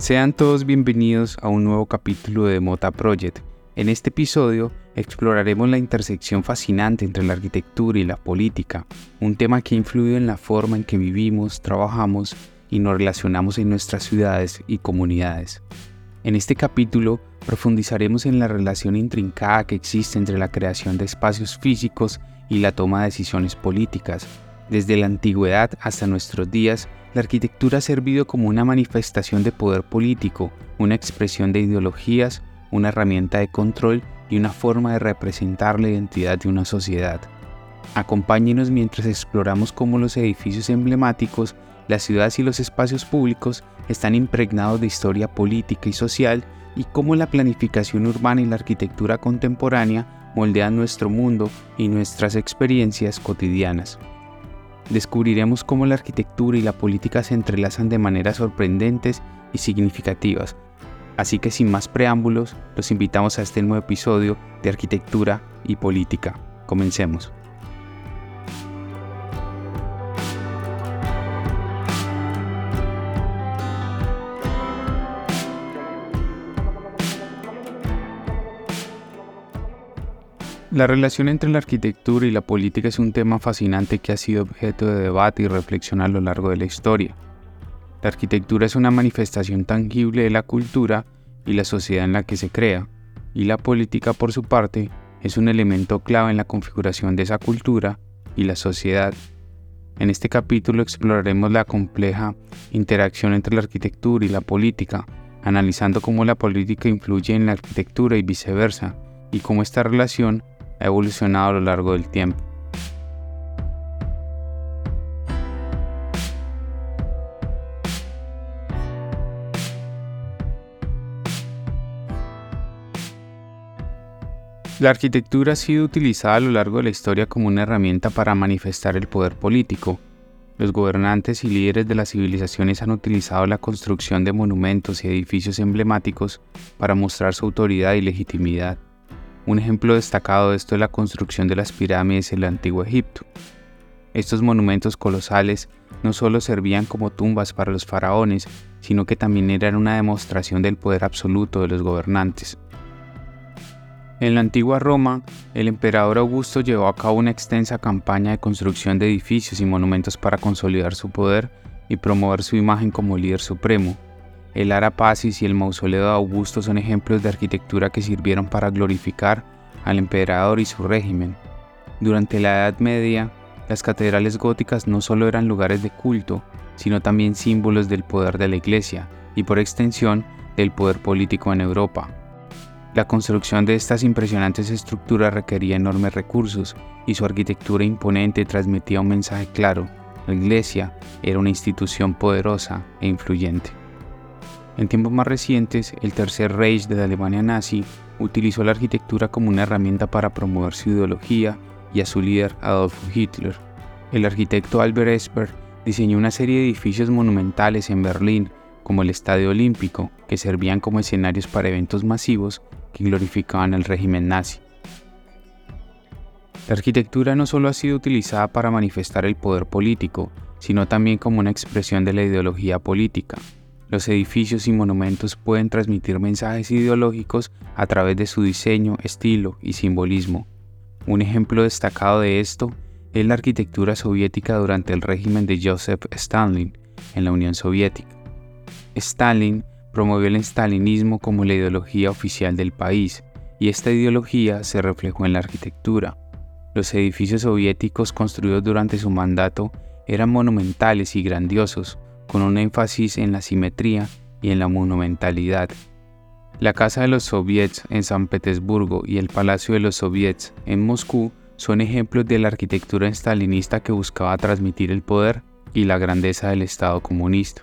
Sean todos bienvenidos a un nuevo capítulo de Mota Project. En este episodio exploraremos la intersección fascinante entre la arquitectura y la política, un tema que ha influido en la forma en que vivimos, trabajamos y nos relacionamos en nuestras ciudades y comunidades. En este capítulo profundizaremos en la relación intrincada que existe entre la creación de espacios físicos y la toma de decisiones políticas. Desde la antigüedad hasta nuestros días, la arquitectura ha servido como una manifestación de poder político, una expresión de ideologías, una herramienta de control y una forma de representar la identidad de una sociedad. Acompáñenos mientras exploramos cómo los edificios emblemáticos, las ciudades y los espacios públicos están impregnados de historia política y social y cómo la planificación urbana y la arquitectura contemporánea moldean nuestro mundo y nuestras experiencias cotidianas descubriremos cómo la arquitectura y la política se entrelazan de maneras sorprendentes y significativas. Así que sin más preámbulos, los invitamos a este nuevo episodio de Arquitectura y Política. Comencemos. La relación entre la arquitectura y la política es un tema fascinante que ha sido objeto de debate y reflexión a lo largo de la historia. La arquitectura es una manifestación tangible de la cultura y la sociedad en la que se crea, y la política, por su parte, es un elemento clave en la configuración de esa cultura y la sociedad. En este capítulo exploraremos la compleja interacción entre la arquitectura y la política, analizando cómo la política influye en la arquitectura y viceversa, y cómo esta relación ha evolucionado a lo largo del tiempo. La arquitectura ha sido utilizada a lo largo de la historia como una herramienta para manifestar el poder político. Los gobernantes y líderes de las civilizaciones han utilizado la construcción de monumentos y edificios emblemáticos para mostrar su autoridad y legitimidad. Un ejemplo destacado de esto es la construcción de las pirámides en el antiguo Egipto. Estos monumentos colosales no solo servían como tumbas para los faraones, sino que también eran una demostración del poder absoluto de los gobernantes. En la antigua Roma, el emperador Augusto llevó a cabo una extensa campaña de construcción de edificios y monumentos para consolidar su poder y promover su imagen como líder supremo. El Ara y el mausoleo de Augusto son ejemplos de arquitectura que sirvieron para glorificar al emperador y su régimen. Durante la Edad Media, las catedrales góticas no solo eran lugares de culto, sino también símbolos del poder de la Iglesia y por extensión del poder político en Europa. La construcción de estas impresionantes estructuras requería enormes recursos y su arquitectura imponente transmitía un mensaje claro. La Iglesia era una institución poderosa e influyente. En tiempos más recientes, el Tercer Reich de la Alemania nazi utilizó la arquitectura como una herramienta para promover su ideología y a su líder Adolf Hitler. El arquitecto Albert Esper diseñó una serie de edificios monumentales en Berlín, como el Estadio Olímpico, que servían como escenarios para eventos masivos que glorificaban al régimen nazi. La arquitectura no solo ha sido utilizada para manifestar el poder político, sino también como una expresión de la ideología política. Los edificios y monumentos pueden transmitir mensajes ideológicos a través de su diseño, estilo y simbolismo. Un ejemplo destacado de esto es la arquitectura soviética durante el régimen de Joseph Stalin en la Unión Soviética. Stalin promovió el stalinismo como la ideología oficial del país, y esta ideología se reflejó en la arquitectura. Los edificios soviéticos construidos durante su mandato eran monumentales y grandiosos, con un énfasis en la simetría y en la monumentalidad. La Casa de los Soviets en San Petersburgo y el Palacio de los Soviets en Moscú son ejemplos de la arquitectura estalinista que buscaba transmitir el poder y la grandeza del Estado comunista.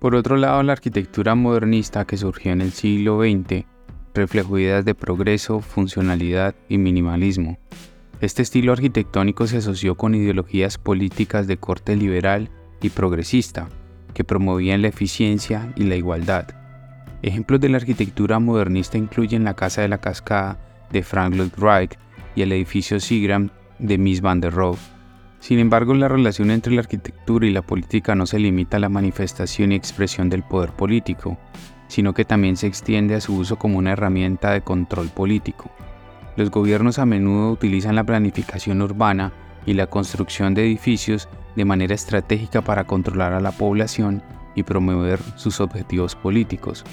Por otro lado, la arquitectura modernista que surgió en el siglo XX reflejó ideas de progreso, funcionalidad y minimalismo. Este estilo arquitectónico se asoció con ideologías políticas de corte liberal y progresista, que promovían la eficiencia y la igualdad. Ejemplos de la arquitectura modernista incluyen la Casa de la Cascada de Frank Lloyd Wright y el edificio Seagram de Miss Van der Rohe. Sin embargo, la relación entre la arquitectura y la política no se limita a la manifestación y expresión del poder político, sino que también se extiende a su uso como una herramienta de control político. Los gobiernos a menudo utilizan la planificación urbana y la construcción de edificios de manera estratégica para controlar a la población y promover sus objetivos políticos.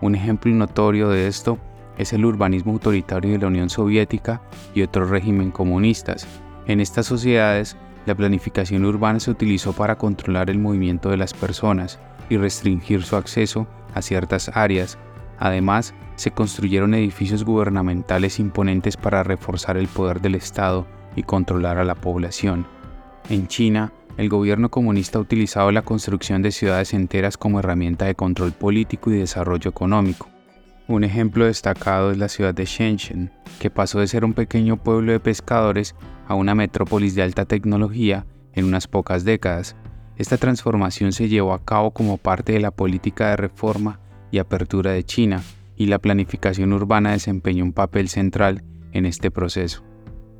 Un ejemplo notorio de esto es el urbanismo autoritario de la Unión Soviética y otros regímenes comunistas. En estas sociedades, la planificación urbana se utilizó para controlar el movimiento de las personas y restringir su acceso a ciertas áreas. Además, se construyeron edificios gubernamentales imponentes para reforzar el poder del Estado y controlar a la población. En China, el gobierno comunista ha utilizado la construcción de ciudades enteras como herramienta de control político y desarrollo económico. Un ejemplo destacado es la ciudad de Shenzhen, que pasó de ser un pequeño pueblo de pescadores a una metrópolis de alta tecnología en unas pocas décadas. Esta transformación se llevó a cabo como parte de la política de reforma y apertura de China, y la planificación urbana desempeñó un papel central en este proceso.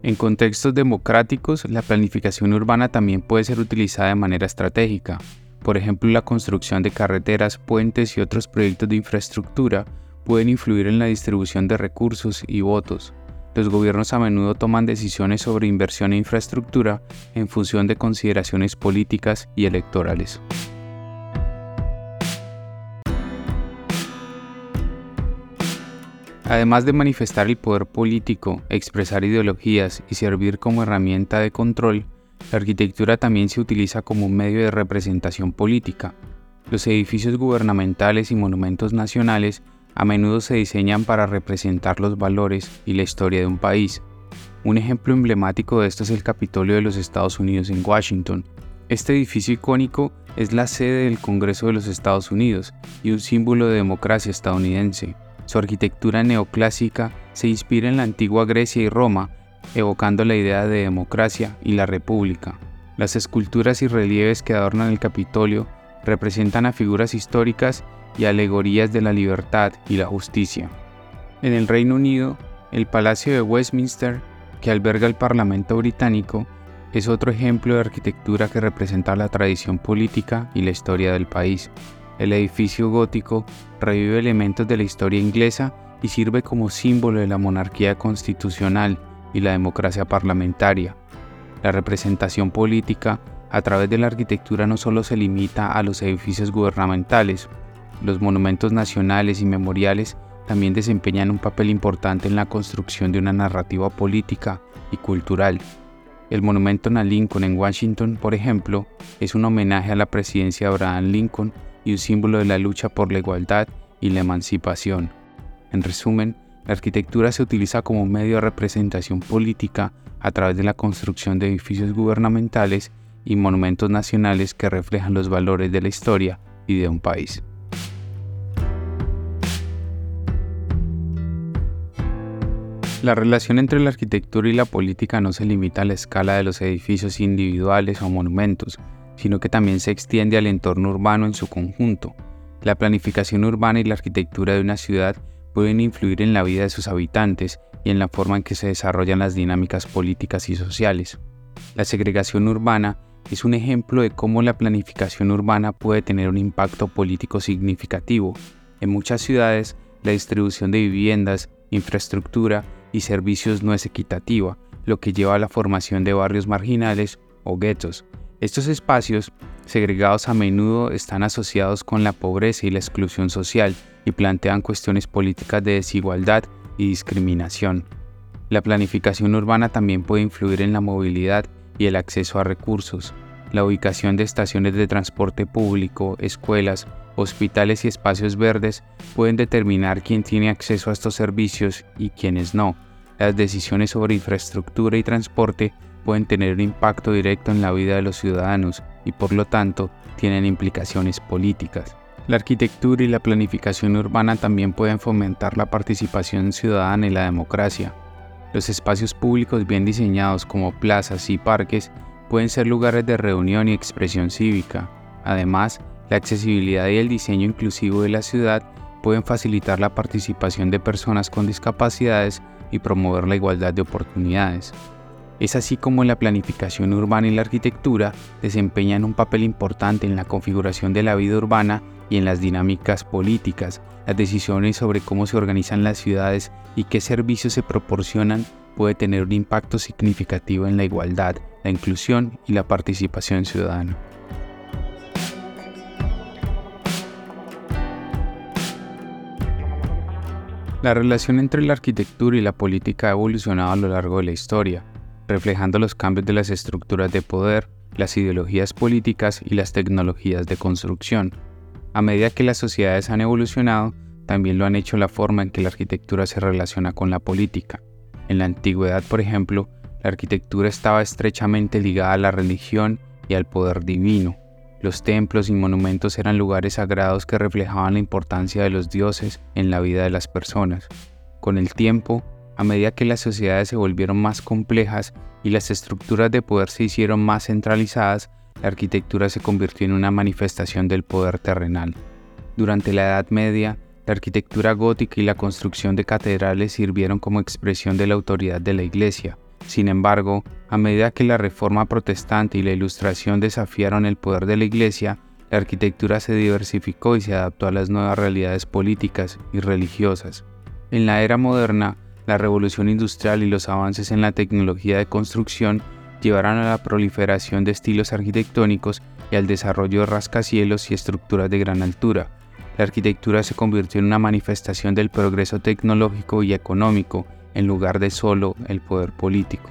En contextos democráticos, la planificación urbana también puede ser utilizada de manera estratégica. Por ejemplo, la construcción de carreteras, puentes y otros proyectos de infraestructura pueden influir en la distribución de recursos y votos. Los gobiernos a menudo toman decisiones sobre inversión e infraestructura en función de consideraciones políticas y electorales. Además de manifestar el poder político, expresar ideologías y servir como herramienta de control, la arquitectura también se utiliza como un medio de representación política. Los edificios gubernamentales y monumentos nacionales a menudo se diseñan para representar los valores y la historia de un país. Un ejemplo emblemático de esto es el Capitolio de los Estados Unidos en Washington. Este edificio icónico es la sede del Congreso de los Estados Unidos y un símbolo de democracia estadounidense. Su arquitectura neoclásica se inspira en la antigua Grecia y Roma, evocando la idea de democracia y la república. Las esculturas y relieves que adornan el Capitolio representan a figuras históricas y alegorías de la libertad y la justicia. En el Reino Unido, el Palacio de Westminster, que alberga el Parlamento británico, es otro ejemplo de arquitectura que representa la tradición política y la historia del país. El edificio gótico revive elementos de la historia inglesa y sirve como símbolo de la monarquía constitucional y la democracia parlamentaria. La representación política a través de la arquitectura no solo se limita a los edificios gubernamentales, los monumentos nacionales y memoriales también desempeñan un papel importante en la construcción de una narrativa política y cultural. El monumento a Lincoln en Washington, por ejemplo, es un homenaje a la presidencia de Abraham Lincoln y un símbolo de la lucha por la igualdad y la emancipación. En resumen, la arquitectura se utiliza como medio de representación política a través de la construcción de edificios gubernamentales y monumentos nacionales que reflejan los valores de la historia y de un país. La relación entre la arquitectura y la política no se limita a la escala de los edificios individuales o monumentos, sino que también se extiende al entorno urbano en su conjunto. La planificación urbana y la arquitectura de una ciudad pueden influir en la vida de sus habitantes y en la forma en que se desarrollan las dinámicas políticas y sociales. La segregación urbana es un ejemplo de cómo la planificación urbana puede tener un impacto político significativo. En muchas ciudades, la distribución de viviendas, infraestructura y servicios no es equitativa, lo que lleva a la formación de barrios marginales o guetos, estos espacios, segregados a menudo, están asociados con la pobreza y la exclusión social y plantean cuestiones políticas de desigualdad y discriminación. La planificación urbana también puede influir en la movilidad y el acceso a recursos. La ubicación de estaciones de transporte público, escuelas, hospitales y espacios verdes pueden determinar quién tiene acceso a estos servicios y quiénes no. Las decisiones sobre infraestructura y transporte pueden tener un impacto directo en la vida de los ciudadanos y por lo tanto tienen implicaciones políticas. La arquitectura y la planificación urbana también pueden fomentar la participación ciudadana y la democracia. Los espacios públicos bien diseñados como plazas y parques pueden ser lugares de reunión y expresión cívica. Además, la accesibilidad y el diseño inclusivo de la ciudad pueden facilitar la participación de personas con discapacidades y promover la igualdad de oportunidades. Es así como la planificación urbana y la arquitectura desempeñan un papel importante en la configuración de la vida urbana y en las dinámicas políticas, las decisiones sobre cómo se organizan las ciudades y qué servicios se proporcionan puede tener un impacto significativo en la igualdad, la inclusión y la participación ciudadana. La relación entre la arquitectura y la política ha evolucionado a lo largo de la historia, reflejando los cambios de las estructuras de poder, las ideologías políticas y las tecnologías de construcción. A medida que las sociedades han evolucionado, también lo han hecho la forma en que la arquitectura se relaciona con la política. En la antigüedad, por ejemplo, la arquitectura estaba estrechamente ligada a la religión y al poder divino. Los templos y monumentos eran lugares sagrados que reflejaban la importancia de los dioses en la vida de las personas. Con el tiempo, a medida que las sociedades se volvieron más complejas y las estructuras de poder se hicieron más centralizadas, la arquitectura se convirtió en una manifestación del poder terrenal. Durante la Edad Media, la arquitectura gótica y la construcción de catedrales sirvieron como expresión de la autoridad de la Iglesia. Sin embargo, a medida que la reforma protestante y la ilustración desafiaron el poder de la Iglesia, la arquitectura se diversificó y se adaptó a las nuevas realidades políticas y religiosas. En la era moderna, la revolución industrial y los avances en la tecnología de construcción llevaron a la proliferación de estilos arquitectónicos y al desarrollo de rascacielos y estructuras de gran altura, la arquitectura se convirtió en una manifestación del progreso tecnológico y económico en lugar de solo el poder político.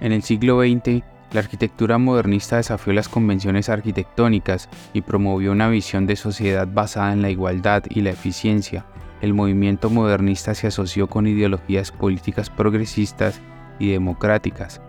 En el siglo XX, la arquitectura modernista desafió las convenciones arquitectónicas y promovió una visión de sociedad basada en la igualdad y la eficiencia. El movimiento modernista se asoció con ideologías políticas progresistas y democráticas.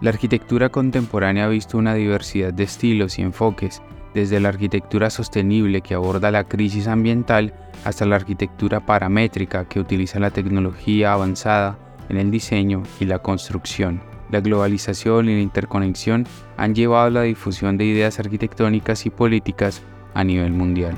La arquitectura contemporánea ha visto una diversidad de estilos y enfoques, desde la arquitectura sostenible que aborda la crisis ambiental hasta la arquitectura paramétrica que utiliza la tecnología avanzada en el diseño y la construcción. La globalización y la interconexión han llevado a la difusión de ideas arquitectónicas y políticas a nivel mundial.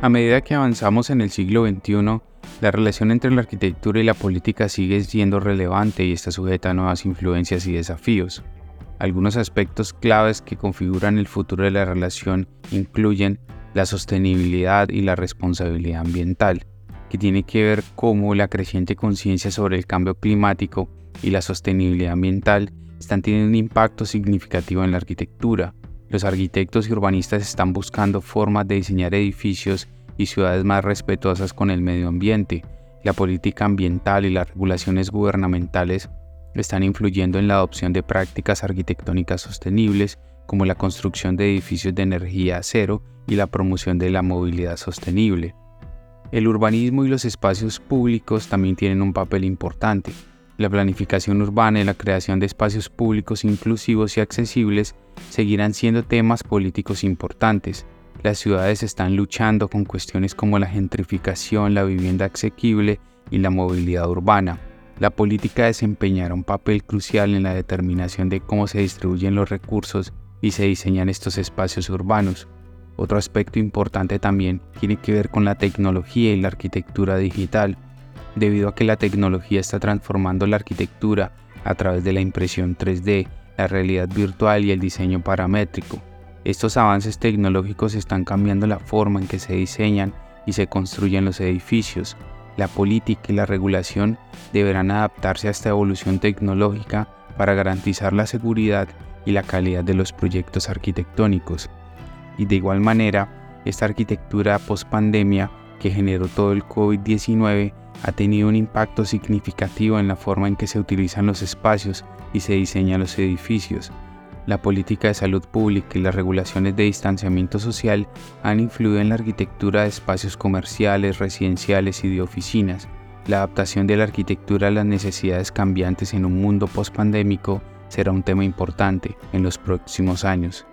A medida que avanzamos en el siglo XXI, la relación entre la arquitectura y la política sigue siendo relevante y está sujeta a nuevas influencias y desafíos. Algunos aspectos claves que configuran el futuro de la relación incluyen la sostenibilidad y la responsabilidad ambiental, que tiene que ver cómo la creciente conciencia sobre el cambio climático y la sostenibilidad ambiental están teniendo un impacto significativo en la arquitectura. Los arquitectos y urbanistas están buscando formas de diseñar edificios y ciudades más respetuosas con el medio ambiente. La política ambiental y las regulaciones gubernamentales están influyendo en la adopción de prácticas arquitectónicas sostenibles como la construcción de edificios de energía cero y la promoción de la movilidad sostenible. El urbanismo y los espacios públicos también tienen un papel importante. La planificación urbana y la creación de espacios públicos inclusivos y accesibles seguirán siendo temas políticos importantes, las ciudades están luchando con cuestiones como la gentrificación, la vivienda asequible y la movilidad urbana. La política desempeñará un papel crucial en la determinación de cómo se distribuyen los recursos y se diseñan estos espacios urbanos. Otro aspecto importante también tiene que ver con la tecnología y la arquitectura digital, debido a que la tecnología está transformando la arquitectura a través de la impresión 3D, la realidad virtual y el diseño paramétrico. Estos avances tecnológicos están cambiando la forma en que se diseñan y se construyen los edificios. La política y la regulación deberán adaptarse a esta evolución tecnológica para garantizar la seguridad y la calidad de los proyectos arquitectónicos. Y de igual manera, esta arquitectura post-pandemia que generó todo el COVID-19 ha tenido un impacto significativo en la forma en que se utilizan los espacios y se diseñan los edificios, la política de salud pública y las regulaciones de distanciamiento social han influido en la arquitectura de espacios comerciales, residenciales y de oficinas. La adaptación de la arquitectura a las necesidades cambiantes en un mundo post-pandémico será un tema importante en los próximos años.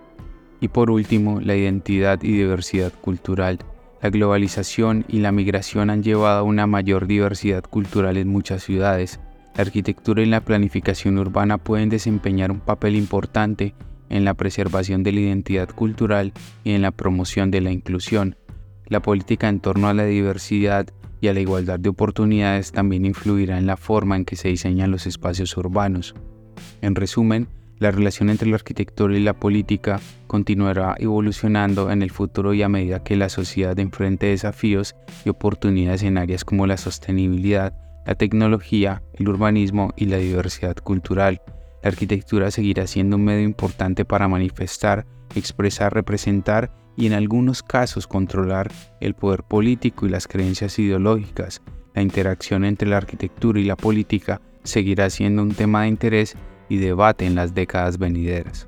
Y por último, la identidad y diversidad cultural. La globalización y la migración han llevado a una mayor diversidad cultural en muchas ciudades, la arquitectura y la planificación urbana pueden desempeñar un papel importante en la preservación de la identidad cultural y en la promoción de la inclusión. la política en torno a la diversidad y a la igualdad de oportunidades también influirá en la forma en que se diseñan los espacios urbanos. En resumen, la relación entre la arquitectura y la política continuará evolucionando en el futuro y a medida que la sociedad enfrente desafíos y oportunidades en áreas como la sostenibilidad, la tecnología, el urbanismo y la diversidad cultural. La arquitectura seguirá siendo un medio importante para manifestar, expresar, representar y en algunos casos controlar el poder político y las creencias ideológicas. La interacción entre la arquitectura y la política seguirá siendo un tema de interés y debate en las décadas venideras.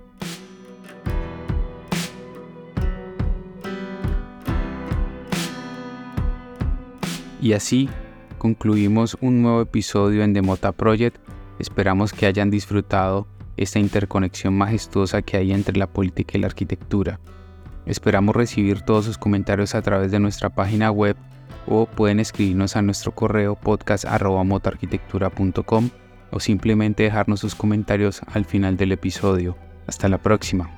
Y así concluimos un nuevo episodio en Demota Project. Esperamos que hayan disfrutado esta interconexión majestuosa que hay entre la política y la arquitectura. Esperamos recibir todos sus comentarios a través de nuestra página web o pueden escribirnos a nuestro correo podcast.motoarquitectura.com o simplemente dejarnos sus comentarios al final del episodio. Hasta la próxima.